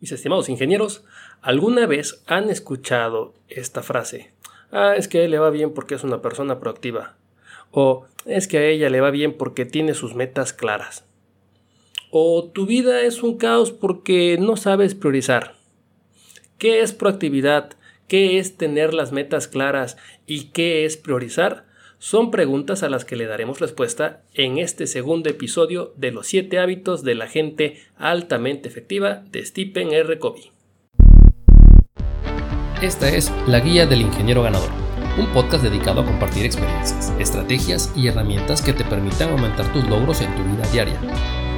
Mis estimados ingenieros, ¿alguna vez han escuchado esta frase? Ah, es que a él le va bien porque es una persona proactiva. O es que a ella le va bien porque tiene sus metas claras. O tu vida es un caos porque no sabes priorizar. ¿Qué es proactividad? ¿Qué es tener las metas claras? ¿Y qué es priorizar? Son preguntas a las que le daremos respuesta en este segundo episodio de los 7 hábitos de la gente altamente efectiva de Stephen R. Covey. Esta es La Guía del Ingeniero Ganador, un podcast dedicado a compartir experiencias, estrategias y herramientas que te permitan aumentar tus logros en tu vida diaria.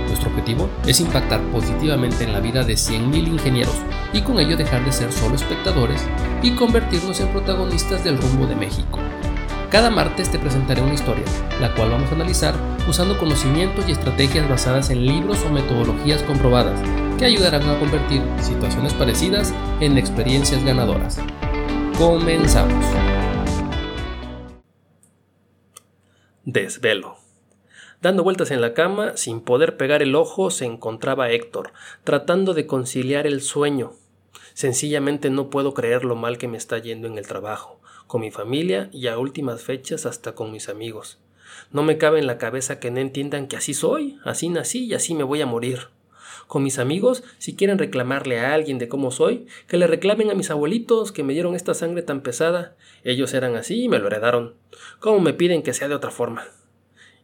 Nuestro objetivo es impactar positivamente en la vida de 100.000 ingenieros y con ello dejar de ser solo espectadores y convertirnos en protagonistas del rumbo de México. Cada martes te presentaré una historia, la cual vamos a analizar usando conocimientos y estrategias basadas en libros o metodologías comprobadas que ayudarán a convertir situaciones parecidas en experiencias ganadoras. Comenzamos. Desvelo. Dando vueltas en la cama, sin poder pegar el ojo, se encontraba Héctor, tratando de conciliar el sueño. Sencillamente no puedo creer lo mal que me está yendo en el trabajo con mi familia y a últimas fechas hasta con mis amigos. No me cabe en la cabeza que no entiendan que así soy, así nací y así me voy a morir. Con mis amigos, si quieren reclamarle a alguien de cómo soy, que le reclamen a mis abuelitos que me dieron esta sangre tan pesada. Ellos eran así y me lo heredaron. ¿Cómo me piden que sea de otra forma?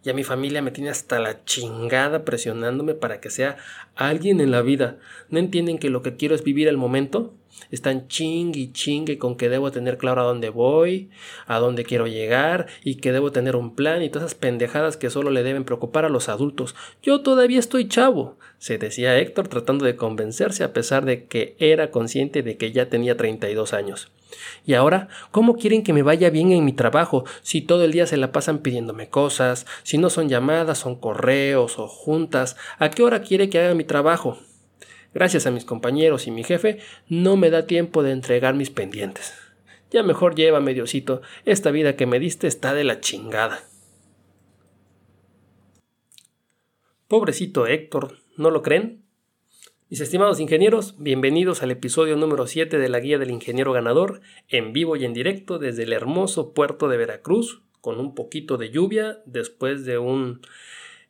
Y a mi familia me tiene hasta la chingada presionándome para que sea alguien en la vida. ¿No entienden que lo que quiero es vivir el momento? Están chingue y chingue con que debo tener claro a dónde voy, a dónde quiero llegar y que debo tener un plan y todas esas pendejadas que solo le deben preocupar a los adultos. Yo todavía estoy chavo, se decía Héctor tratando de convencerse a pesar de que era consciente de que ya tenía 32 años. Y ahora, ¿cómo quieren que me vaya bien en mi trabajo si todo el día se la pasan pidiéndome cosas, si no son llamadas, son correos o juntas? ¿A qué hora quiere que haga mi trabajo? Gracias a mis compañeros y mi jefe, no me da tiempo de entregar mis pendientes. Ya mejor lleva mediocito, esta vida que me diste está de la chingada. Pobrecito Héctor, ¿no lo creen? Mis estimados ingenieros, bienvenidos al episodio número 7 de la Guía del Ingeniero Ganador, en vivo y en directo desde el hermoso puerto de Veracruz, con un poquito de lluvia después de un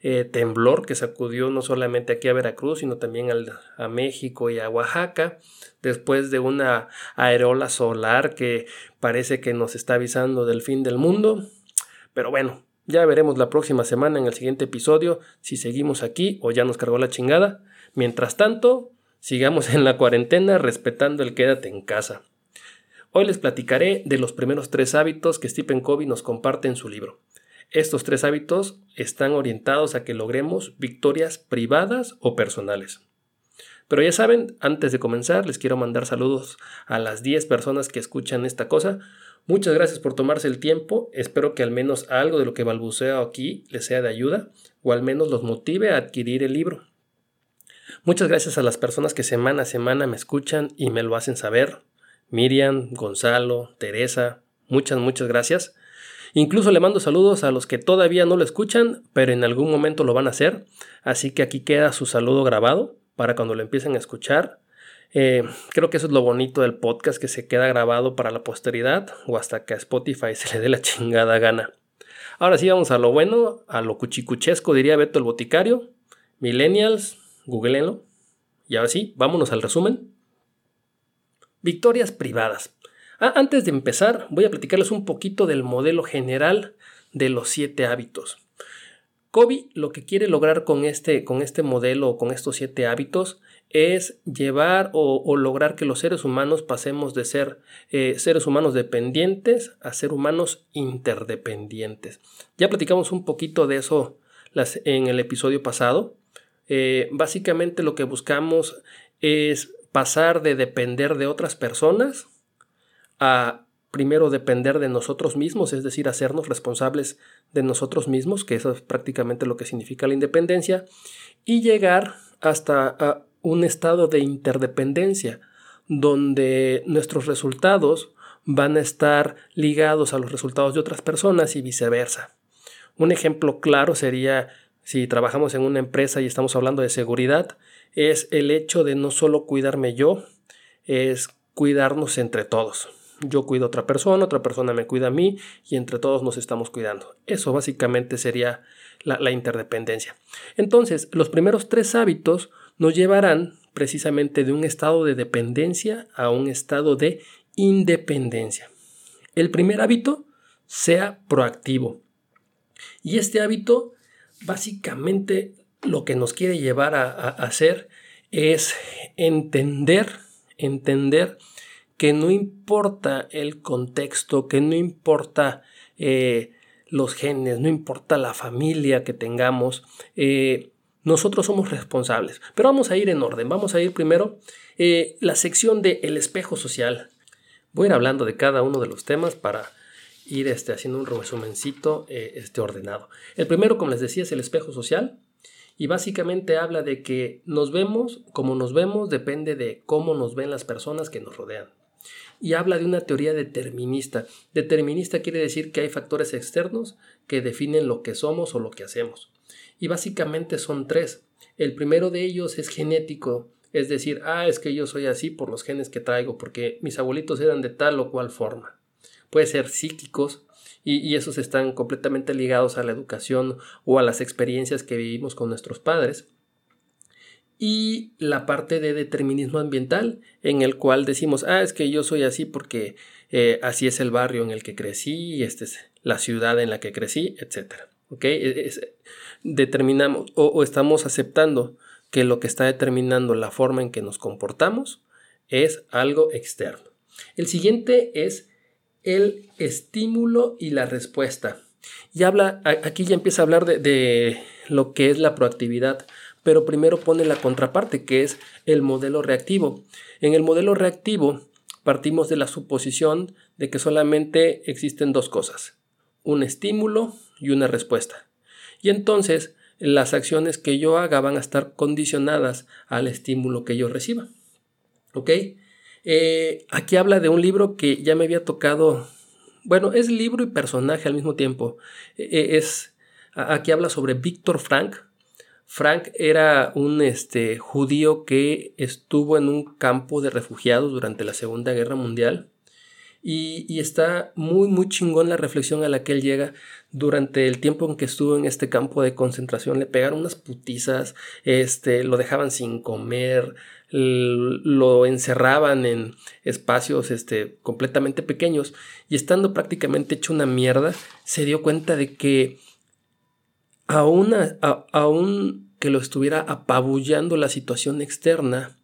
eh, temblor que sacudió no solamente aquí a Veracruz, sino también a México y a Oaxaca, después de una aerola solar que parece que nos está avisando del fin del mundo. Pero bueno, ya veremos la próxima semana en el siguiente episodio si seguimos aquí o ya nos cargó la chingada. Mientras tanto, sigamos en la cuarentena respetando el quédate en casa. Hoy les platicaré de los primeros tres hábitos que Stephen Covey nos comparte en su libro. Estos tres hábitos están orientados a que logremos victorias privadas o personales. Pero ya saben, antes de comenzar, les quiero mandar saludos a las 10 personas que escuchan esta cosa. Muchas gracias por tomarse el tiempo. Espero que al menos algo de lo que balbuceo aquí les sea de ayuda o al menos los motive a adquirir el libro. Muchas gracias a las personas que semana a semana me escuchan y me lo hacen saber. Miriam, Gonzalo, Teresa, muchas, muchas gracias. Incluso le mando saludos a los que todavía no lo escuchan, pero en algún momento lo van a hacer. Así que aquí queda su saludo grabado para cuando lo empiecen a escuchar. Eh, creo que eso es lo bonito del podcast, que se queda grabado para la posteridad o hasta que a Spotify se le dé la chingada gana. Ahora sí vamos a lo bueno, a lo cuchicuchesco, diría Beto el Boticario. Millennials, googleenlo. Y ahora sí, vámonos al resumen. Victorias privadas. Ah, antes de empezar, voy a platicarles un poquito del modelo general de los siete hábitos. Kobe lo que quiere lograr con este, con este modelo o con estos siete hábitos es llevar o, lograr que los seres humanos pasemos de ser eh, seres humanos dependientes a ser humanos interdependientes. Ya platicamos un poquito de eso en el episodio pasado. Eh, básicamente lo que buscamos es pasar de depender de otras personas a primero depender de nosotros mismos, es decir, hacernos responsables de nosotros mismos, que eso es prácticamente lo que significa la independencia, y llegar hasta un estado de interdependencia, donde nuestros resultados van a estar ligados a los resultados de otras personas y viceversa. Un ejemplo claro sería si trabajamos en una empresa y estamos hablando de seguridad, es el hecho de no solo cuidarme yo, es cuidarnos entre todos. Yo cuido a otra persona, otra persona me cuida a mí y entre todos nos estamos cuidando. Eso básicamente sería la, la interdependencia. Entonces, los primeros tres hábitos nos llevarán precisamente de un estado de dependencia a un estado de independencia. El primer hábito, sea proactivo. Y este hábito, básicamente, lo que nos quiere llevar a, hacer es entender, entender que no importa el contexto, que no importa eh, los genes, no importa la familia que tengamos, eh, nosotros somos responsables. Pero vamos a ir en orden. Vamos a ir primero eh, la sección de el espejo social. Voy a ir hablando de cada uno de los temas para ir este, haciendo un resumencito este, ordenado. El primero, como les decía, es el espejo social y básicamente habla de que nos vemos, como nos vemos, depende de cómo nos ven las personas que nos rodean. Y habla de una teoría determinista. Determinista quiere decir que hay factores externos que definen lo que somos o lo que hacemos. Y básicamente son tres. El primero de ellos es genético, es decir, ah, es que yo soy así por los genes que traigo, porque mis abuelitos eran de tal o cual forma. Puede ser psíquicos, y, esos están completamente ligados a la educación o a las experiencias que vivimos con nuestros padres. Y la parte de determinismo ambiental, en el cual decimos, ah, es que yo soy así porque eh, así es el barrio en el que crecí, esta es la ciudad en la que crecí, etc. ¿Ok? E, determinamos o estamos aceptando que lo que está determinando la forma en que nos comportamos es algo externo. El siguiente es el estímulo y la respuesta. Y habla, aquí ya empieza a hablar de, lo que es la proactividad, pero primero pone la contraparte, que es el modelo reactivo. En el modelo reactivo partimos de la suposición de que solamente existen dos cosas, un estímulo y una respuesta. Y entonces las acciones que yo haga van a estar condicionadas al estímulo que yo reciba. ¿Ok? Eh, aquí habla de un libro que ya me había tocado. Bueno, es libro y personaje al mismo tiempo. E, e, es, aquí habla sobre Víctor Frank. Frank era un este, judío que estuvo en un campo de refugiados durante la Segunda Guerra Mundial. Y, y, está muy, muy chingón la reflexión a la que él llega durante el tiempo en que estuvo en este campo de concentración. Le pegaron unas putizas, este, lo dejaban sin comer, lo encerraban en espacios este, completamente pequeños y estando prácticamente hecho una mierda, se dio cuenta de que aún, aún que lo estuviera apabullando la situación externa,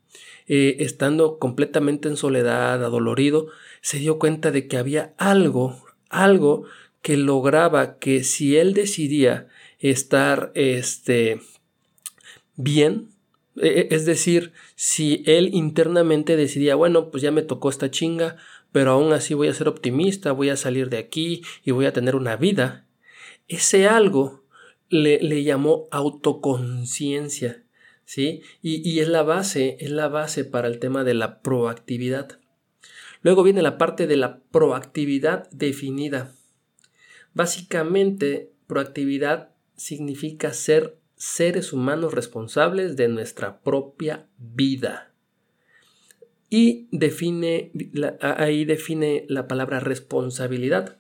eh, estando completamente en soledad, adolorido, se dio cuenta de que había algo, algo que lograba que si él decidía estar este, bien, es decir, si él internamente decidía, bueno, pues ya me tocó esta chinga, pero aún así voy a ser optimista, voy a salir de aquí y voy a tener una vida, ese algo le, le llamó autoconciencia, ¿sí? Y, y es la base, es la base para el tema de la proactividad. Luego viene la parte de la proactividad definida. Básicamente, proactividad significa ser seres humanos responsables de nuestra propia vida. Y define, ahí define la palabra responsabilidad,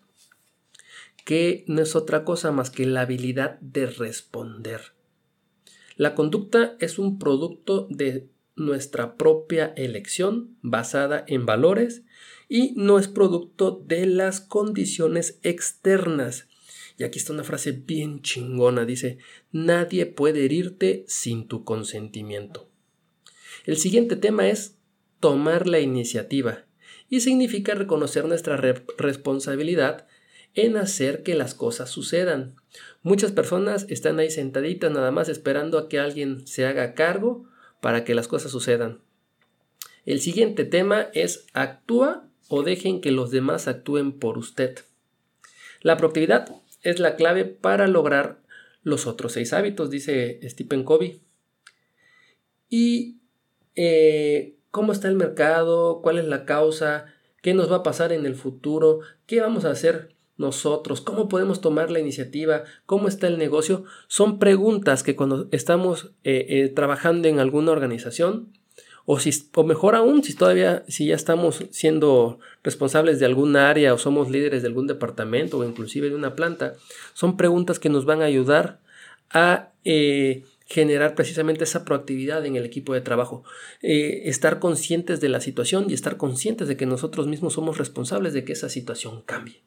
que no es otra cosa más que la habilidad de responder. La conducta es un producto de nuestra propia elección basada en valores y no es producto de las condiciones externas y aquí está una frase bien chingona. Dice, nadie puede herirte sin tu consentimiento. El siguiente tema es tomar la iniciativa y significa reconocer nuestra responsabilidad en hacer que las cosas sucedan. Muchas personas están ahí sentaditas nada más esperando a que alguien se haga cargo para que las cosas sucedan. El siguiente tema es actúa o dejen que los demás actúen por usted. La proactividad es la clave para lograr los otros seis hábitos, dice Stephen Covey. Y eh, cómo está el mercado, cuál es la causa, qué nos va a pasar en el futuro, qué vamos a hacer nosotros, cómo podemos tomar la iniciativa, cómo está el negocio, son preguntas que cuando estamos eh, eh, trabajando en alguna organización, o, si, o mejor aún, si todavía, si ya estamos siendo responsables de algún área o somos líderes de algún departamento o inclusive de una planta, son preguntas que nos van a ayudar a eh, generar precisamente esa proactividad en el equipo de trabajo, estar conscientes de la situación y estar conscientes de que nosotros mismos somos responsables de que esa situación cambie.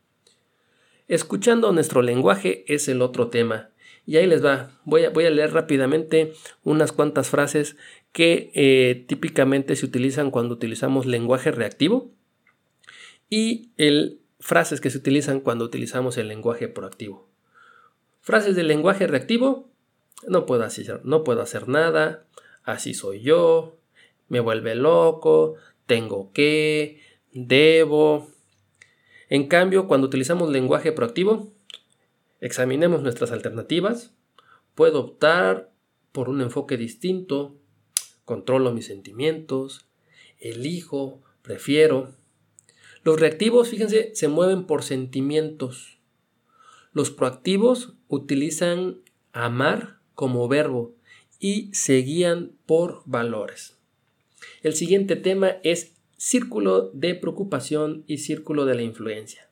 Escuchando nuestro lenguaje es el otro tema. Y ahí les va. Voy voy a leer rápidamente unas cuantas frases que eh, típicamente se utilizan cuando utilizamos lenguaje reactivo y el, frases que se utilizan cuando utilizamos el lenguaje proactivo. Frases del lenguaje reactivo. No puedo hacer, no puedo hacer nada. Así soy yo. Me vuelve loco. Tengo que. Debo. En cambio, cuando utilizamos lenguaje proactivo, examinemos nuestras alternativas, puedo optar por un enfoque distinto, controlo mis sentimientos, elijo, prefiero. Los reactivos, fíjense, se mueven por sentimientos. Los proactivos utilizan amar como verbo y se guían por valores. El siguiente tema es círculo de preocupación y círculo de la influencia.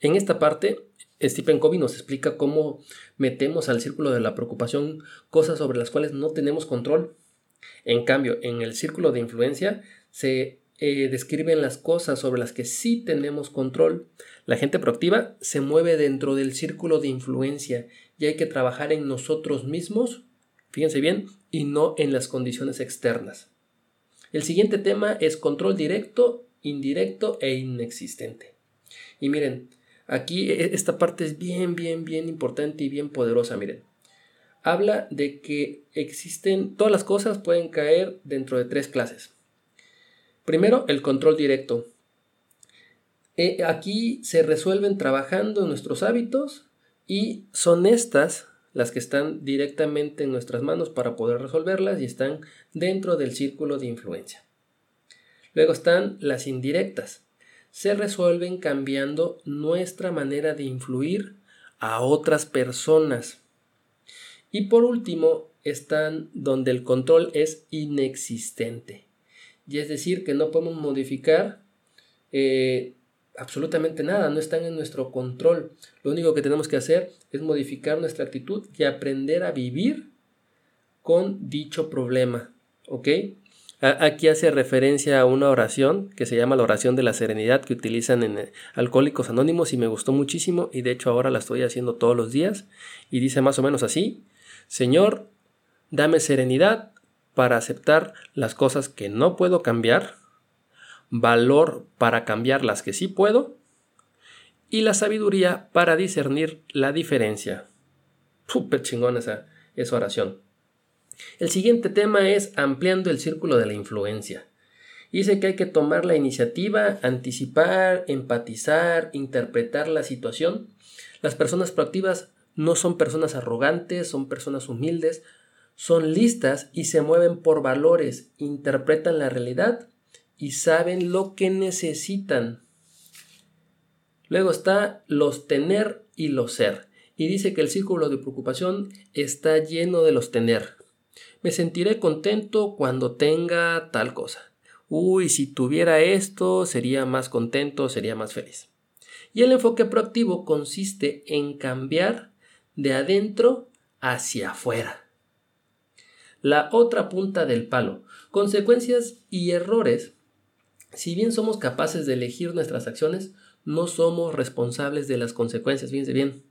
En esta parte, Stephen Covey nos explica cómo metemos al círculo de la preocupación cosas sobre las cuales no tenemos control. En cambio, en el círculo de influencia se eh, describen las cosas sobre las que sí tenemos control. La gente proactiva se mueve dentro del círculo de influencia y hay que trabajar en nosotros mismos, fíjense bien, y no en las condiciones externas. El siguiente tema es control directo, indirecto e inexistente. Y miren, aquí e, esta parte es bien, bien, bien importante y bien poderosa, miren. Habla de que existen, todas las cosas pueden caer dentro de tres clases. Primero, el control directo. Eh, aquí se resuelven trabajando nuestros hábitos y son estas las que están directamente en nuestras manos para poder resolverlas y están dentro del círculo de influencia. Luego están las indirectas. Se resuelven cambiando nuestra manera de influir a otras personas. Y por último están donde el control es inexistente. Y es decir, que no podemos modificar eh, absolutamente nada, no están en nuestro control. Lo único que tenemos que hacer es modificar nuestra actitud y aprender a vivir con dicho problema. ¿Ok? Aquí hace referencia a una oración que se llama la oración de la serenidad que utilizan en eh, Alcohólicos Anónimos y me gustó muchísimo y de hecho ahora la estoy haciendo todos los días y dice más o menos así, Señor, dame serenidad para aceptar las cosas que no puedo cambiar valor para cambiar las que sí puedo y la sabiduría para discernir la diferencia. Súper chingona esa, esa oración. El siguiente tema es ampliando el círculo de la influencia. Dice que hay que tomar la iniciativa, anticipar, empatizar, interpretar la situación. Las personas proactivas no son personas arrogantes, son personas humildes, son listas y se mueven por valores, interpretan la realidad y saben lo que necesitan. Luego está los tener y los ser. Y dice que el círculo de preocupación está lleno de los tener. Me sentiré contento cuando tenga tal cosa. Uy, si tuviera esto, sería más contento, sería más feliz. Y el enfoque proactivo consiste en cambiar de adentro hacia afuera. La otra punta del palo. Consecuencias y errores si bien somos capaces de elegir nuestras acciones, no somos responsables de las consecuencias. Fíjense bien,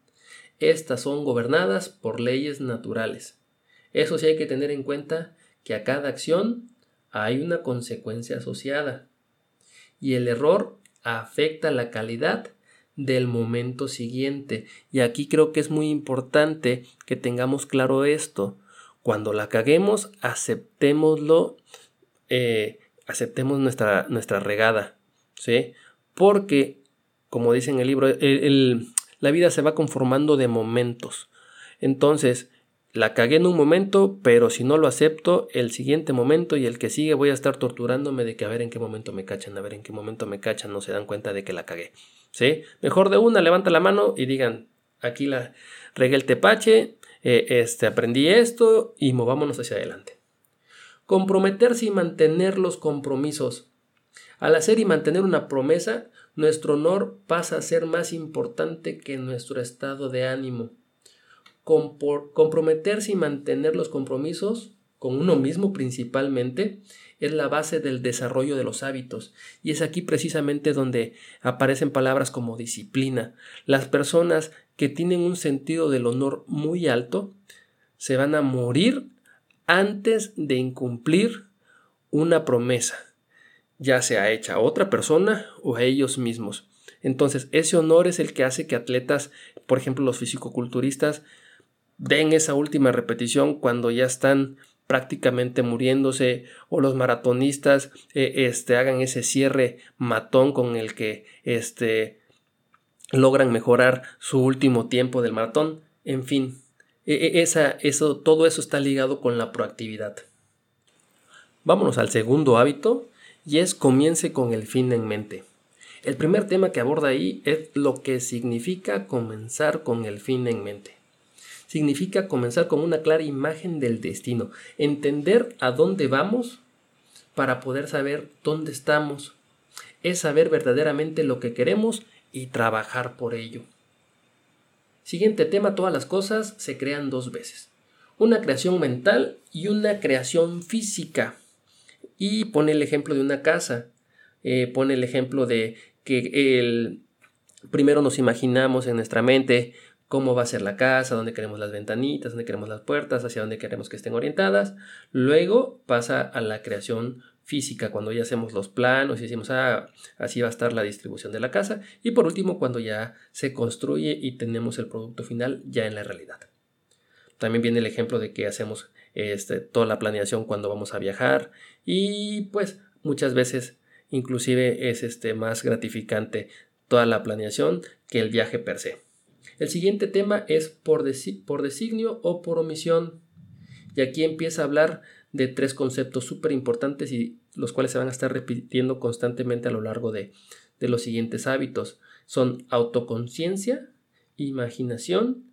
estas son gobernadas por leyes naturales. Eso sí hay que tener en cuenta que a cada acción hay una consecuencia asociada. Y el error afecta la calidad del momento siguiente. Y aquí creo que es muy importante que tengamos claro esto. Cuando la caguemos, aceptémoslo eh, aceptemos nuestra, nuestra regada, ¿sí? Porque, como dice en el libro, la vida se va conformando de momentos. Entonces, la cagué en un momento, pero si no lo acepto, el siguiente momento y el que sigue voy a estar torturándome de que a ver en qué momento me cachan, a ver en qué momento me cachan, no se dan cuenta de que la cagué. ¿Sí? Mejor de una, levanta la mano y digan, aquí la regué el tepache, eh, este, aprendí esto y movámonos hacia adelante. Comprometerse y mantener los compromisos. Al hacer y mantener una promesa, nuestro honor pasa a ser más importante que nuestro estado de ánimo. comprometerse y mantener los compromisos con uno mismo principalmente es la base del desarrollo de los hábitos. Y es aquí precisamente donde aparecen palabras como disciplina. Las personas que tienen un sentido del honor muy alto se van a morir antes de incumplir una promesa, ya sea hecha a otra persona o a ellos mismos. Entonces, ese honor es el que hace que atletas, por ejemplo, los fisicoculturistas, den esa última repetición cuando ya están prácticamente muriéndose o los maratonistas eh, este, hagan ese cierre matón con el que este, logran mejorar su último tiempo del maratón. En fin, e, e, esa, eso, todo eso está ligado con la proactividad. Vámonos al segundo hábito y es comience con el fin en mente. El primer tema que aborda ahí es lo que significa comenzar con el fin en mente significa comenzar con una clara imagen del destino, entender a dónde vamos para poder saber dónde estamos, es saber verdaderamente lo que queremos y trabajar por ello. Siguiente tema, todas las cosas se crean dos veces. Una creación mental y una creación física. Y pone el ejemplo de una casa. Eh, pone el ejemplo de que el, primero nos imaginamos en nuestra mente cómo va a ser la casa, dónde queremos las ventanitas, dónde queremos las puertas, hacia dónde queremos que estén orientadas. Luego pasa a la creación física, cuando ya hacemos los planos y decimos, ah, así va a estar la distribución de la casa. Y por último, cuando ya se construye y tenemos el producto final ya en la realidad. También viene el ejemplo de que hacemos este, toda la planeación cuando vamos a viajar y pues muchas veces inclusive es este, más gratificante toda la planeación que el viaje per se. El siguiente tema es por, designio o por omisión. Y aquí empieza a hablar de tres conceptos súper importantes y los cuales se van a estar repitiendo constantemente a lo largo de, de los siguientes hábitos. Son autoconciencia, imaginación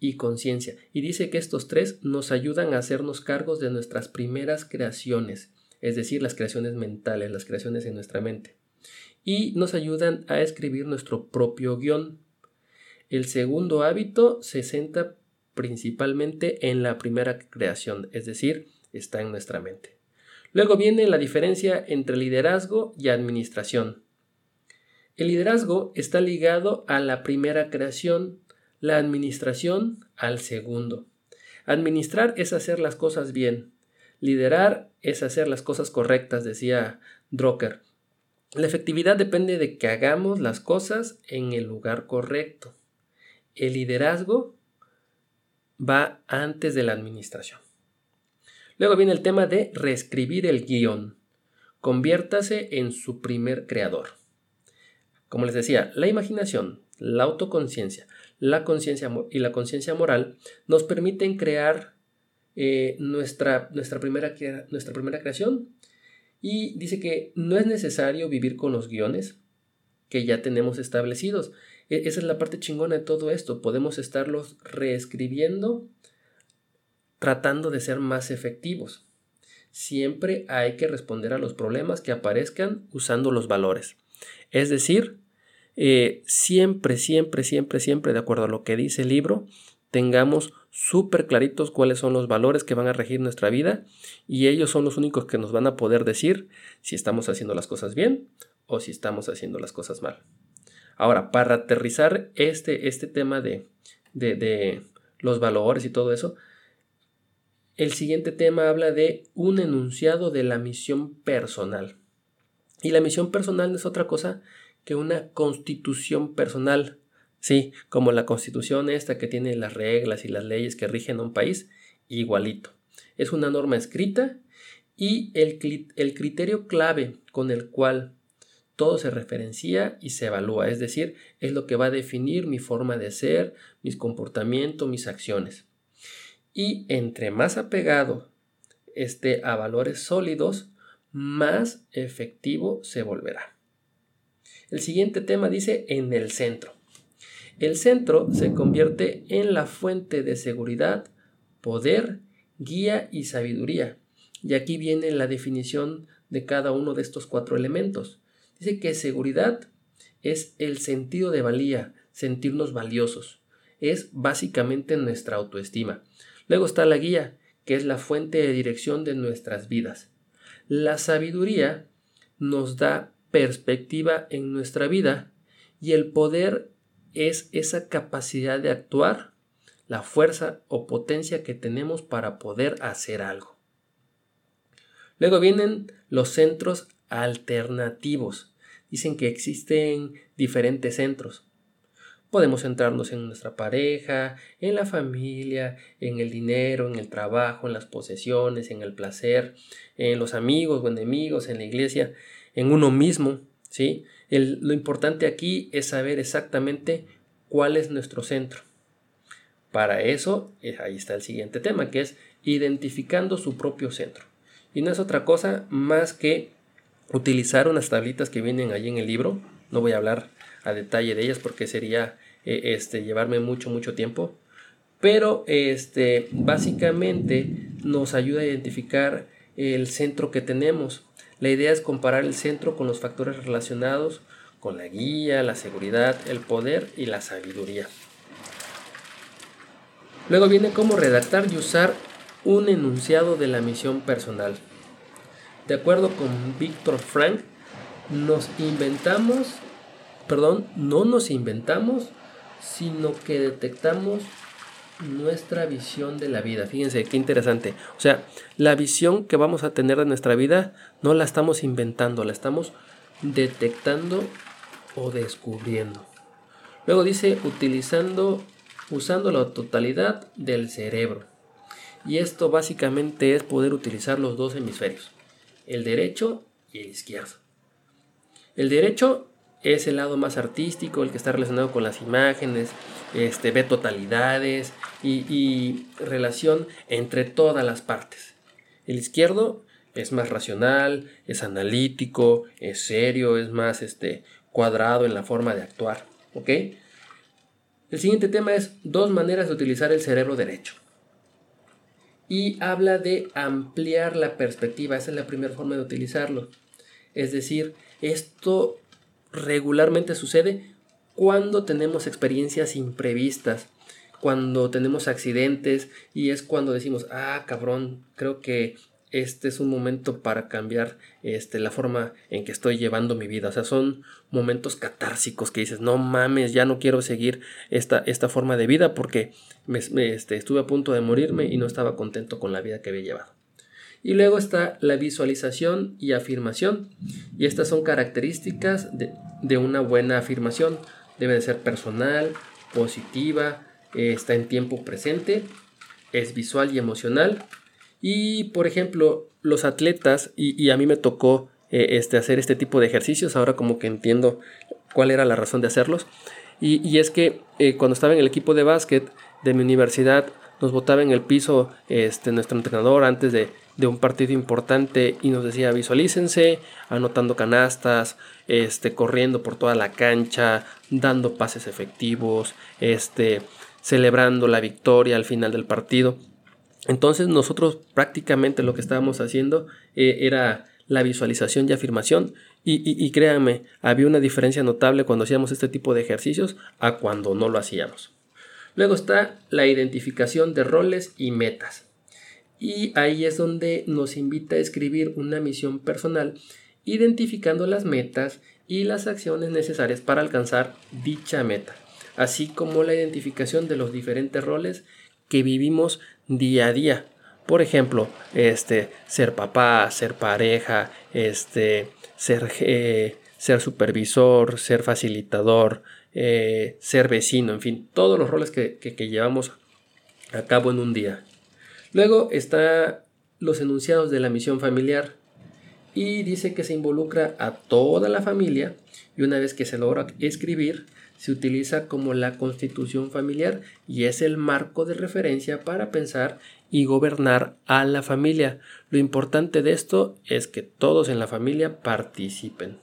y conciencia. Y dice que estos tres nos ayudan a hacernos cargos de nuestras primeras creaciones, es decir, las creaciones mentales, las creaciones en nuestra mente. Y nos ayudan a escribir nuestro propio guion. El segundo hábito se centra principalmente en la primera creación, es decir, está en nuestra mente. Luego viene la diferencia entre liderazgo y administración. El liderazgo está ligado a la primera creación, la administración al segundo. Administrar es hacer las cosas bien. Liderar es hacer las cosas correctas, decía Drucker. La efectividad depende de que hagamos las cosas en el lugar correcto el liderazgo va antes de la administración. Luego viene el tema de reescribir el guion. Conviértase en su primer creador. Como les decía, la imaginación, la autoconciencia, la conciencia y la conciencia moral nos permiten crear eh, nuestra, nuestra, primera, nuestra primera creación. Y dice que no es necesario vivir con los guiones que ya tenemos establecidos, esa es la parte chingona de todo esto. Podemos estarlos reescribiendo tratando de ser más efectivos. Siempre hay que responder a los problemas que aparezcan usando los valores. Es decir, eh, siempre, siempre, siempre, siempre, de acuerdo a lo que dice el libro, tengamos súper claritos cuáles son los valores que van a regir nuestra vida y ellos son los únicos que nos van a poder decir si estamos haciendo las cosas bien o si estamos haciendo las cosas mal. Ahora, para aterrizar este, este tema de, de, los valores y todo eso, el siguiente tema habla de un enunciado de la misión personal. Y la misión personal no es otra cosa que una constitución personal. Sí, como la constitución esta que tiene las reglas y las leyes que rigen un país, igualito. Es una norma escrita y el, el criterio clave con el cual todo se referencia y se evalúa, es decir, es lo que va a definir mi forma de ser, mis comportamientos, mis acciones. Y entre más apegado esté a valores sólidos, más efectivo se volverá. El siguiente tema dice en el centro. El centro se convierte en la fuente de seguridad, poder, guía y sabiduría. Y aquí viene la definición de cada uno de estos cuatro elementos. Dice que seguridad es el sentido de valía, sentirnos valiosos. Es básicamente nuestra autoestima. Luego está la guía, que es la fuente de dirección de nuestras vidas. La sabiduría nos da perspectiva en nuestra vida y el poder es esa capacidad de actuar, la fuerza o potencia que tenemos para poder hacer algo. Luego vienen los centros alternativos. Dicen que existen diferentes centros. Podemos centrarnos en nuestra pareja, en la familia, en el dinero, en el trabajo, en las posesiones, en el placer, en los amigos o enemigos, en la iglesia, en uno mismo, ¿sí? lo importante aquí es saber exactamente cuál es nuestro centro. Para eso, eh, ahí está el siguiente tema, que es identificando su propio centro. Y no es otra cosa más que utilizar unas tablitas que vienen ahí en el libro. No voy a hablar a detalle de ellas porque sería eh, este, llevarme mucho, mucho tiempo. Pero este, básicamente nos ayuda a identificar el centro que tenemos. La idea es comparar el centro con los factores relacionados con la guía, la seguridad, el poder y la sabiduría. Luego viene cómo redactar y usar un enunciado de la misión personal. De acuerdo con Víctor Frank, nos inventamos, perdón, no nos inventamos sino que detectamos nuestra visión de la vida. Fíjense qué interesante. O sea, la visión que vamos a tener de nuestra vida no la estamos inventando, la estamos detectando o descubriendo. Luego dice utilizando, usando la totalidad del cerebro. Y esto básicamente es poder utilizar los dos hemisferios, el derecho y el izquierdo. El derecho es el lado más artístico, el que está relacionado con las imágenes, este, ve totalidades y, relación entre todas las partes. El izquierdo es más racional, es analítico, es serio, es más este, cuadrado en la forma de actuar. El siguiente tema es dos maneras de utilizar el cerebro derecho. Y habla de ampliar la perspectiva, esa es la primera forma de utilizarlo. Es decir, esto regularmente sucede cuando tenemos experiencias imprevistas, cuando tenemos accidentes y es cuando decimos, ah, cabrón, creo que este es un momento para cambiar este, la forma en que estoy llevando mi vida. O sea, son momentos catársicos que dices, no mames, ya no quiero seguir esta, esta forma de vida porque me, este, estuve a punto de morirme y no estaba contento con la vida que había llevado. Y luego está la visualización y afirmación. Y estas son características de, una buena afirmación. Debe de ser personal, positiva, está en tiempo presente, es visual y emocional. Y por ejemplo, los atletas, y, a mí me tocó eh, este, hacer este tipo de ejercicios, ahora como que entiendo cuál era la razón de hacerlos. Y, es que eh, cuando estaba en el equipo de básquet de mi universidad, nos botaba en el piso este, nuestro entrenador antes de, de un partido importante y nos decía visualícense anotando canastas, este, corriendo por toda la cancha, dando pases efectivos, este, celebrando la victoria al final del partido. Entonces nosotros prácticamente lo que estábamos haciendo eh, era la visualización y afirmación y, y, y, créanme, había una diferencia notable cuando hacíamos este tipo de ejercicios a cuando no lo hacíamos. Luego está la identificación de roles y metas. Y ahí es donde nos invita a escribir una misión personal, identificando las metas y las acciones necesarias para alcanzar dicha meta, así como la identificación de los diferentes roles que vivimos día a día. Por ejemplo, este, ser papá, ser pareja, este, ser, eh, ser supervisor, ser facilitador, eh, ser vecino, en fin, todos los roles que llevamos a cabo en un día. Luego está los enunciados de la misión familiar y dice que se involucra a toda la familia y una vez que se logra escribir se utiliza como la constitución familiar y es el marco de referencia para pensar y gobernar a la familia. Lo importante de esto es que todos en la familia participen.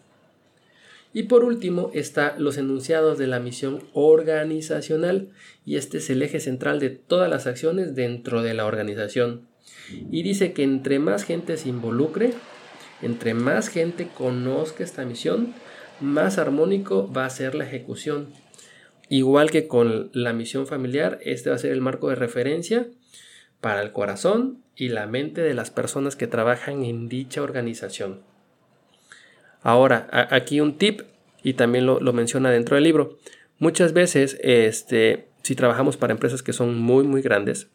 Y por último está los enunciados de la misión organizacional y este es el eje central de todas las acciones dentro de la organización. Y dice que entre más gente se involucre, entre más gente conozca esta misión, más armónico va a ser la ejecución. Igual que con la misión familiar, este va a ser el marco de referencia para el corazón y la mente de las personas que trabajan en dicha organización. Ahora, aquí un tip, y también lo, menciona dentro del libro. Muchas veces, este, si trabajamos para empresas que son muy, muy grandes,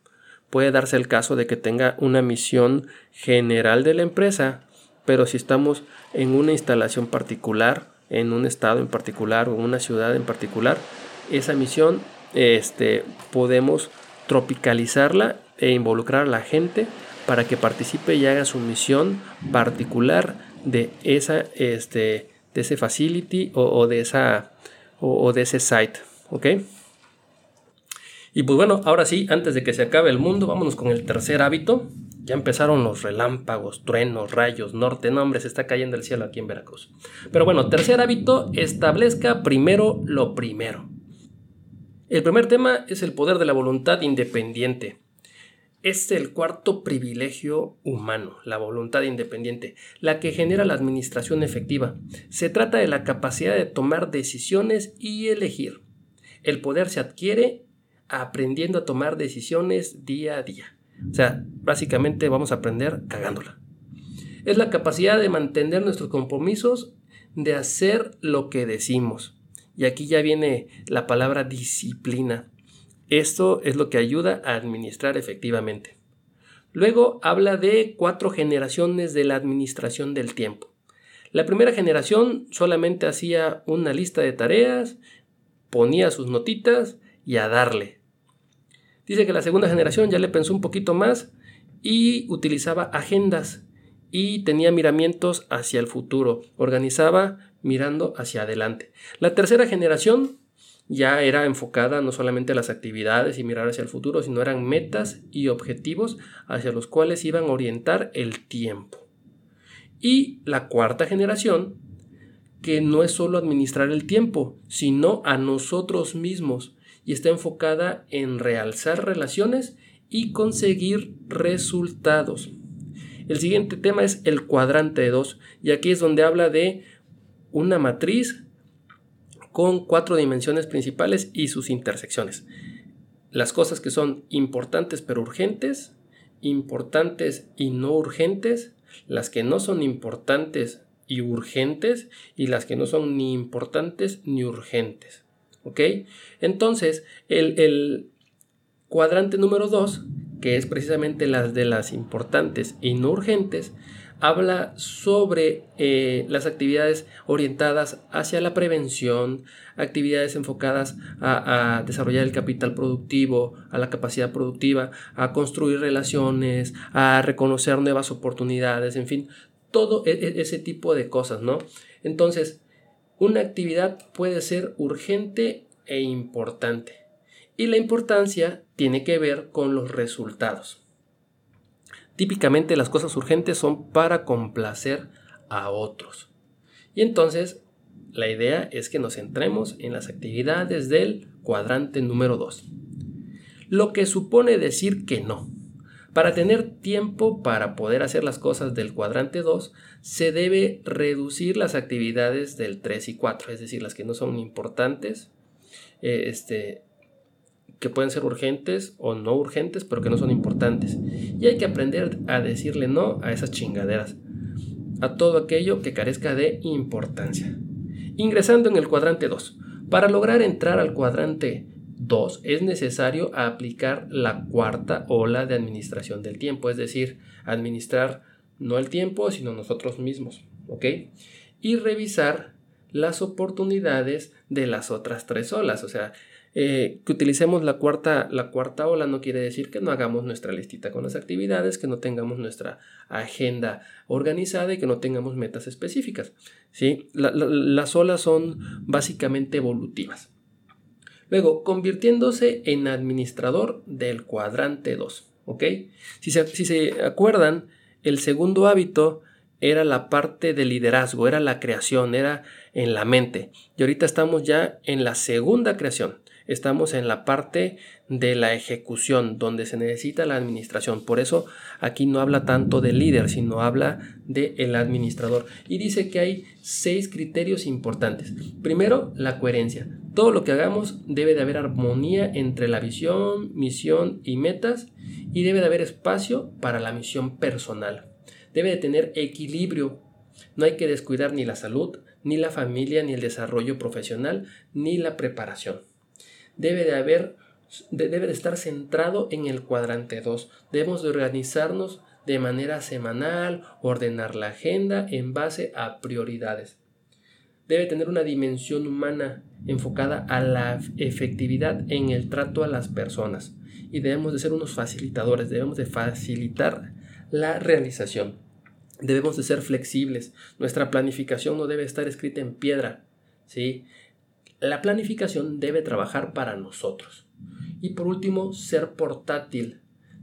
puede darse el caso de que tenga una misión general de la empresa, pero si estamos en una instalación particular, en un estado en particular o una ciudad en particular, esa misión este, podemos tropicalizarla e involucrar a la gente para que participe y haga su misión particular de esa este de ese facility o, de esa o, de ese site y pues bueno ahora sí antes de que se acabe el mundo vámonos con el tercer hábito ya empezaron los relámpagos, truenos, rayos, norte, nombres, se está cayendo el cielo aquí en Veracruz. Pero bueno, tercer hábito, establezca primero lo primero. El primer tema es el poder de la voluntad independiente es el cuarto privilegio humano, la voluntad independiente, la que genera la administración efectiva. Se trata de la capacidad de tomar decisiones y elegir. El poder se adquiere aprendiendo a tomar decisiones día a día. O sea, básicamente vamos a aprender cagándola. Es la capacidad de mantener nuestros compromisos, de hacer lo que decimos. Y aquí ya viene la palabra disciplina. Esto es lo que ayuda a administrar efectivamente. Luego habla de cuatro generaciones de la administración del tiempo. La primera generación solamente hacía una lista de tareas, ponía sus notitas y a darle. Dice que la segunda generación ya le pensó un poquito más y utilizaba agendas y tenía miramientos hacia el futuro, organizaba mirando hacia adelante. La tercera generación ya era enfocada no solamente a las actividades y mirar hacia el futuro, sino eran metas y objetivos hacia los cuales iban a orientar el tiempo. Y la cuarta generación, que no es solo administrar el tiempo, sino a nosotros mismos, y está enfocada en realzar relaciones y conseguir resultados. El siguiente tema es el cuadrante de dos, y aquí es donde habla de una matriz con cuatro dimensiones principales y sus intersecciones. Las cosas que son importantes pero urgentes, importantes y no urgentes, las que no son importantes y urgentes y las que no son ni importantes ni urgentes. ¿Ok? Entonces, el, el cuadrante número 2, que es precisamente las de las importantes y no urgentes, habla sobre eh, las actividades orientadas hacia la prevención, actividades enfocadas a, desarrollar el capital productivo, a la capacidad productiva, a construir relaciones, a reconocer nuevas oportunidades, en fin, todo e, e, ese tipo de cosas, ¿no? Entonces, una actividad puede ser urgente e importante. Y la importancia tiene que ver con los resultados. Típicamente las cosas urgentes son para complacer a otros. Y entonces la idea es que nos centremos en las actividades del cuadrante número 2. Lo que supone decir que no. Para tener tiempo para poder hacer las cosas del cuadrante 2, se debe reducir las actividades del 3 y 4, es decir, las que no son importantes, eh, este, que pueden ser urgentes o no urgentes, pero que no son importantes. Y hay que aprender a decirle no a esas chingaderas, a todo aquello que carezca de importancia. Ingresando en el cuadrante 2. Para lograr entrar al cuadrante 2 es necesario aplicar la cuarta ola de administración del tiempo, es decir, administrar no el tiempo, sino nosotros mismos, ¿ok? Y revisar las oportunidades de las otras tres olas, o sea, eh, que utilicemos la cuarta, la cuarta ola no quiere decir que no hagamos nuestra listita con las actividades, que no tengamos nuestra agenda organizada y que no tengamos metas específicas. ¿sí? las olas son básicamente evolutivas. Luego, convirtiéndose en administrador del cuadrante 2. ¿ok? Si se, si se acuerdan, el segundo hábito era la parte de liderazgo, era la creación, era en la mente. Y ahorita estamos ya en la segunda creación. Estamos en la parte de la ejecución, donde se necesita la administración. Por eso aquí no habla tanto del líder, sino habla el administrador. Y dice que hay seis criterios importantes. Primero, la coherencia. Todo lo que hagamos debe de haber armonía entre la visión, misión y metas y debe de haber espacio para la misión personal. Debe de tener equilibrio. No hay que descuidar ni la salud, ni la familia, ni el desarrollo profesional, ni la preparación. Debe de haber debe de estar centrado en el cuadrante 2. Debemos de organizarnos de manera semanal, ordenar la agenda en base a prioridades. Debe tener una dimensión humana enfocada a la efectividad en el trato a las personas y debemos de ser unos facilitadores, debemos de facilitar la realización. Debemos de ser flexibles. Nuestra planificación no debe estar escrita en piedra, ¿sí? La planificación debe trabajar para nosotros. Y por último, ser portátil.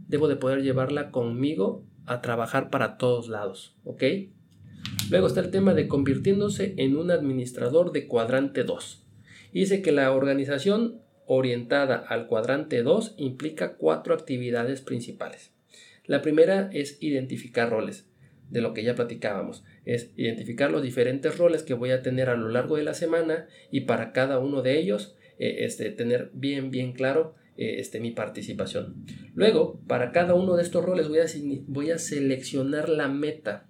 Debo de poder llevarla conmigo a trabajar para todos lados, ¿ok? Luego está el tema de convirtiéndose en un administrador de cuadrante 2. Dice que la organización orientada al cuadrante 2 implica cuatro actividades principales. La primera es identificar roles, de lo que ya platicábamos, es identificar los diferentes roles que voy a tener a lo largo de la semana y para cada uno de ellos eh, este, tener bien, bien claro eh, este, mi participación. Luego, para cada uno de estos roles voy a, voy a seleccionar la meta,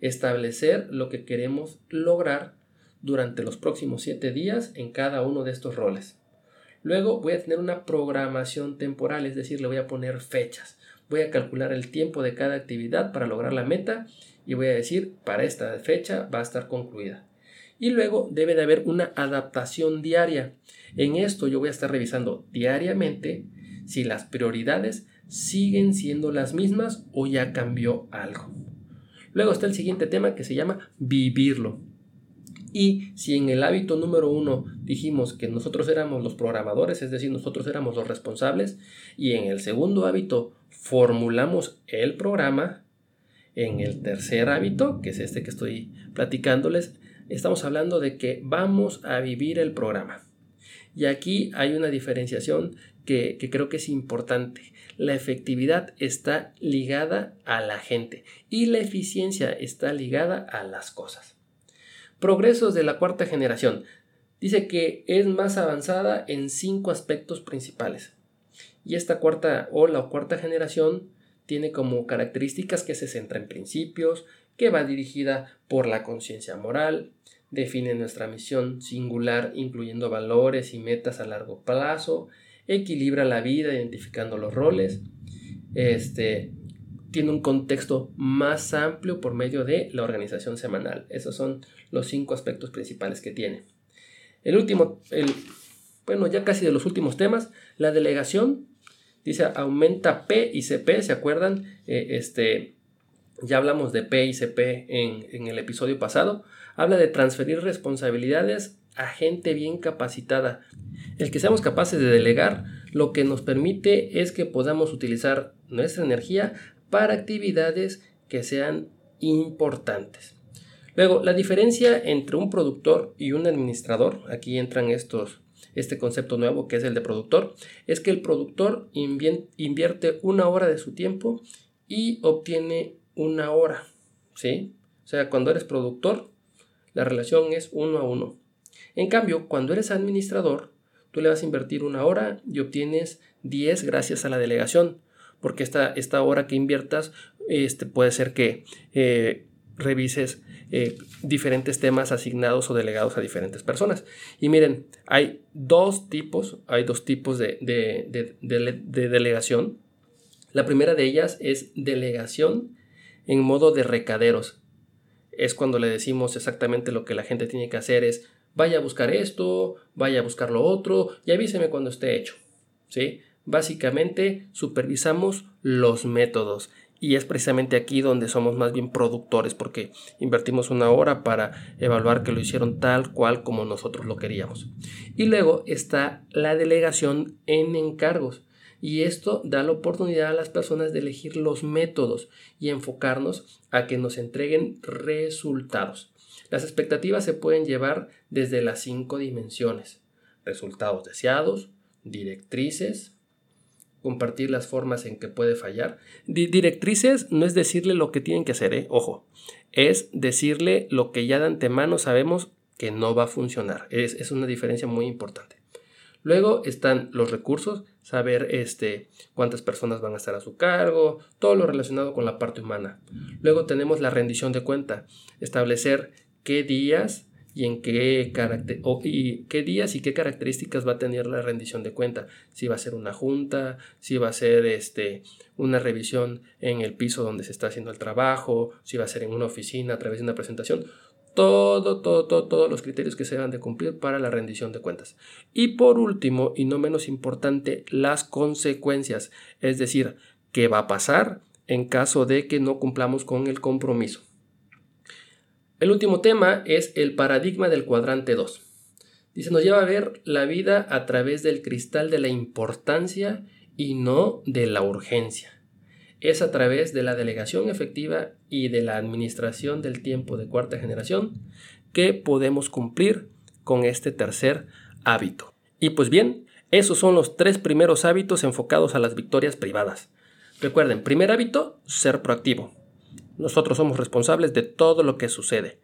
establecer lo que queremos lograr durante los próximos siete días en cada uno de estos roles. Luego voy a tener una programación temporal, es decir, le voy a poner fechas. Voy a calcular el tiempo de cada actividad para lograr la meta y voy a decir, para esta fecha va a estar concluida. Y luego debe de haber una adaptación diaria. En esto yo voy a estar revisando diariamente si las prioridades siguen siendo las mismas o ya cambió algo. Luego está el siguiente tema que se llama vivirlo. Y si en el hábito número uno dijimos que nosotros éramos los programadores, es decir, nosotros éramos los responsables, y en el segundo hábito formulamos el programa, en el tercer hábito, que es este que estoy platicándoles, estamos hablando de que vamos a vivir el programa. Y aquí hay una diferenciación que, que, creo que es importante. La efectividad está ligada a la gente y la eficiencia está ligada a las cosas. Progresos de la cuarta generación. Dice que es más avanzada en cinco aspectos principales. Y esta cuarta o cuarta generación tiene como características que se centra en principios, que va dirigida por la conciencia moral, define nuestra misión singular incluyendo valores y metas a largo plazo, equilibra la vida identificando los roles, este, tiene un contexto más amplio por medio de la organización semanal. Esos son los cinco aspectos principales que tiene. El último, el, bueno, ya casi de los últimos temas, la delegación, dice, aumenta P y CP, ¿se acuerdan? Eh, este, ya hablamos de P y CP en, en el episodio pasado. Habla de transferir responsabilidades a gente bien capacitada. El que seamos capaces de delegar lo que nos permite es que podamos utilizar nuestra energía para actividades que sean importantes. Luego, la diferencia entre un productor y un administrador, aquí entran estos, este concepto nuevo que es el de productor, es que el productor invierte una hora de su tiempo y obtiene una hora, ¿sí? O sea, cuando eres productor, la relación es uno a uno. En cambio, cuando eres administrador, tú le vas a invertir una hora y obtienes 10 gracias a la delegación porque esta, esta hora que inviertas este, puede ser que eh, revises eh, diferentes temas asignados o delegados a diferentes personas. Y miren, hay dos tipos, hay dos tipos de, de delegación. La primera de ellas es delegación en modo de recaderos. Es cuando le decimos exactamente lo que la gente tiene que hacer es vaya a buscar esto, vaya a buscar lo otro y avíseme cuando esté hecho. ¿Sí? Básicamente supervisamos los métodos y es precisamente aquí donde somos más bien productores porque invertimos una hora para evaluar que lo hicieron tal cual como nosotros lo queríamos. Y luego está la delegación en encargos y esto da la oportunidad a las personas de elegir los métodos y enfocarnos a que nos entreguen resultados. Las expectativas se pueden llevar desde las cinco dimensiones. Resultados deseados, directrices, compartir las formas en que puede fallar. directrices no es decirle lo que tienen que hacer, ¿eh? ojo, es decirle lo que ya de antemano sabemos que no va a funcionar. Es, es una diferencia muy importante. Luego están los recursos, saber este, cuántas personas van a estar a su cargo, todo lo relacionado con la parte humana. Luego tenemos la rendición de cuenta, establecer qué días y en qué, y qué días y qué características va a tener la rendición de cuenta. Si va a ser una junta, si va a ser este, una revisión en el piso donde se está haciendo el trabajo, si va a ser en una oficina a través de una presentación. Todo, todo, todo, todos los criterios que se van de cumplir para la rendición de cuentas. Y por último, y no menos importante, las consecuencias. Es decir, qué va a pasar en caso de que no cumplamos con el compromiso. El último tema es el paradigma del cuadrante 2. Dice, nos lleva a ver la vida a través del cristal de la importancia y no de la urgencia. Es a través de la delegación efectiva y de la administración del tiempo de cuarta generación que podemos cumplir con este tercer hábito. Y pues bien, esos son los tres primeros hábitos enfocados a las victorias privadas. Recuerden, primer hábito, ser proactivo. Nosotros somos responsables de todo lo que sucede.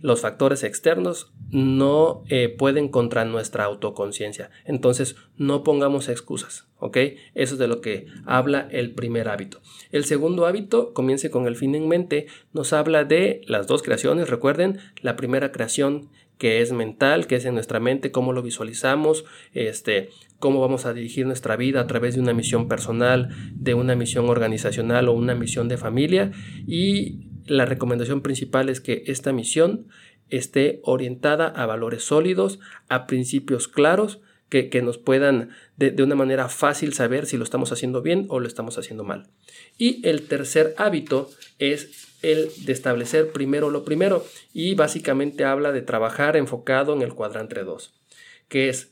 Los factores externos no eh, pueden contra nuestra autoconciencia. Entonces, no pongamos excusas, ¿ok? Eso es de lo que habla el primer hábito. El segundo hábito, comience con el fin en mente, nos habla de las dos creaciones. Recuerden, la primera creación que es mental, que es en nuestra mente, cómo lo visualizamos, este, cómo vamos a dirigir nuestra vida a través de una misión personal, de una misión organizacional o una misión de familia. Y la recomendación principal es que esta misión esté orientada a valores sólidos, a principios claros, que, nos puedan de, de, una manera fácil saber si lo estamos haciendo bien o lo estamos haciendo mal. Y el tercer hábito es el de establecer primero lo primero y básicamente habla de trabajar enfocado en el cuadrante 2, que es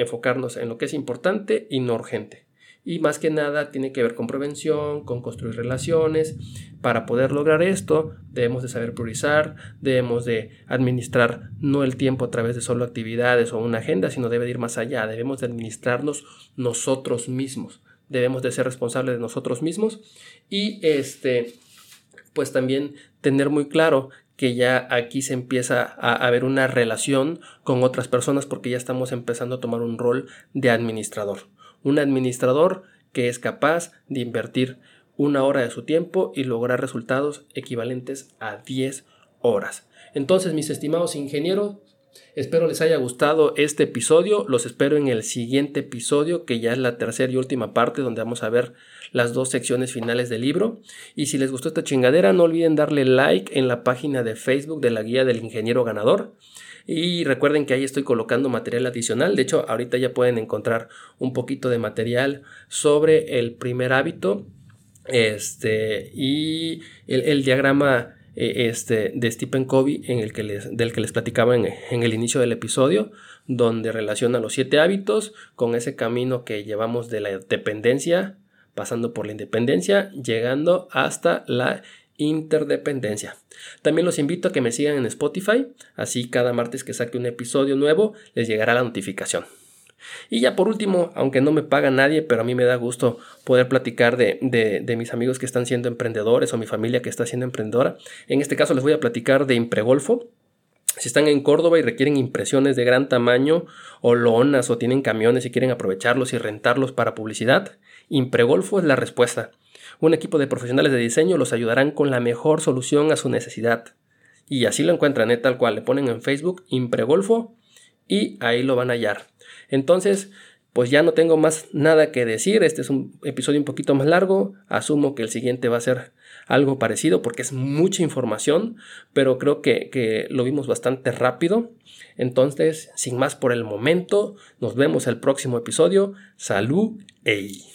enfocarnos en lo que es importante y no urgente. Y más que nada tiene que ver con prevención, con construir relaciones. Para poder lograr esto debemos de saber priorizar, debemos de administrar no el tiempo a través de solo actividades o una agenda, sino debe de ir más allá, debemos de administrarnos nosotros mismos, debemos de ser responsables de nosotros mismos y este pues también tener muy claro que ya aquí se empieza a, ver una relación con otras personas porque ya estamos empezando a tomar un rol de administrador. Un administrador que es capaz de invertir una hora de su tiempo y lograr resultados equivalentes a 10 horas. Entonces, mis estimados ingenieros, Espero les haya gustado este episodio. Los espero en el siguiente episodio, que ya es la tercera y última parte, donde vamos a ver las dos secciones finales del libro. Y si les gustó esta chingadera, no olviden darle like en la página de Facebook de la guía del ingeniero ganador. Y recuerden que ahí estoy colocando material adicional. De hecho, ahorita ya pueden encontrar un poquito de material sobre el primer hábito. Este, y el diagrama eh, este, de Stephen Covey en el que les, del que les platicaba en, en, el inicio del episodio, donde relaciona los siete hábitos con ese camino que llevamos de la dependencia, pasando por la independencia, llegando hasta la interdependencia. También los invito a que me sigan en Spotify, así cada martes que saque un episodio nuevo les llegará la notificación. Y ya por último, aunque no me paga nadie, pero a mí me da gusto poder platicar de, de, mis amigos que están siendo emprendedores o mi familia que está siendo emprendedora. En este caso les voy a platicar de Impregolfo. Si están en Córdoba y requieren impresiones de gran tamaño o lonas o tienen camiones y quieren aprovecharlos y rentarlos para publicidad, Impregolfo es la respuesta. Un equipo de profesionales de diseño los ayudarán con la mejor solución a su necesidad. Y así lo encuentran, ¿eh? tal cual. Le ponen en Facebook Impregolfo y ahí lo van a hallar. Entonces, pues ya no tengo más nada que decir. Este es un episodio un poquito más largo. Asumo que el siguiente va a ser algo parecido porque es mucha información, pero creo que, lo vimos bastante rápido. Entonces, sin más por el momento, nos vemos el próximo episodio. Salud, ey.